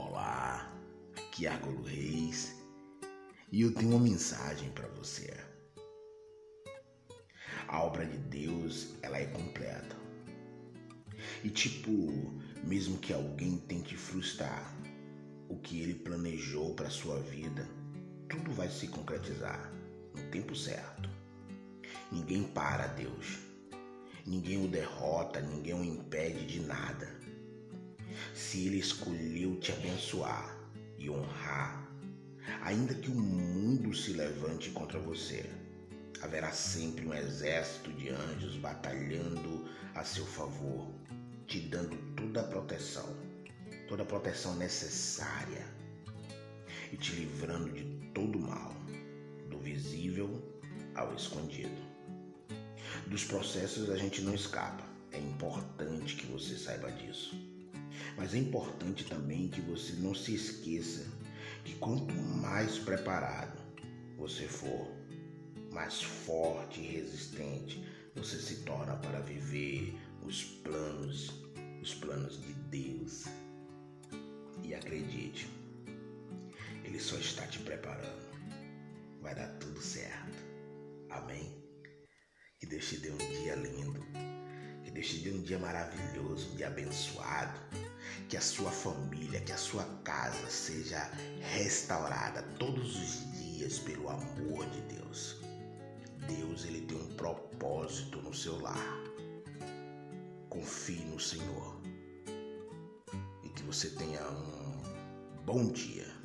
Olá, aqui é Argolo Reis e eu tenho uma mensagem para você. A obra de Deus, ela é completa. E tipo, mesmo que alguém tente frustrar o que ele planejou para sua vida, tudo vai se concretizar no tempo certo. Ninguém para Deus. Ninguém o derrota, ninguém o impede de nada se Ele escolheu te abençoar e honrar, ainda que o mundo se levante contra você, haverá sempre um exército de anjos batalhando a seu favor, te dando toda a proteção, toda a proteção necessária e te livrando de todo mal, do visível ao escondido. Dos processos a gente não escapa, é importante que você saiba disso. Mas é importante também que você não se esqueça que quanto mais preparado você for, mais forte e resistente você se torna para viver os planos, os planos de Deus. E acredite, Ele só está te preparando. Vai dar tudo certo. Amém? Que Deus te dê um dia lindo. Que Deus te dê um dia maravilhoso, um dia abençoado que a sua família, que a sua casa seja restaurada todos os dias pelo amor de Deus. Deus ele tem um propósito no seu lar. Confie no Senhor e que você tenha um bom dia.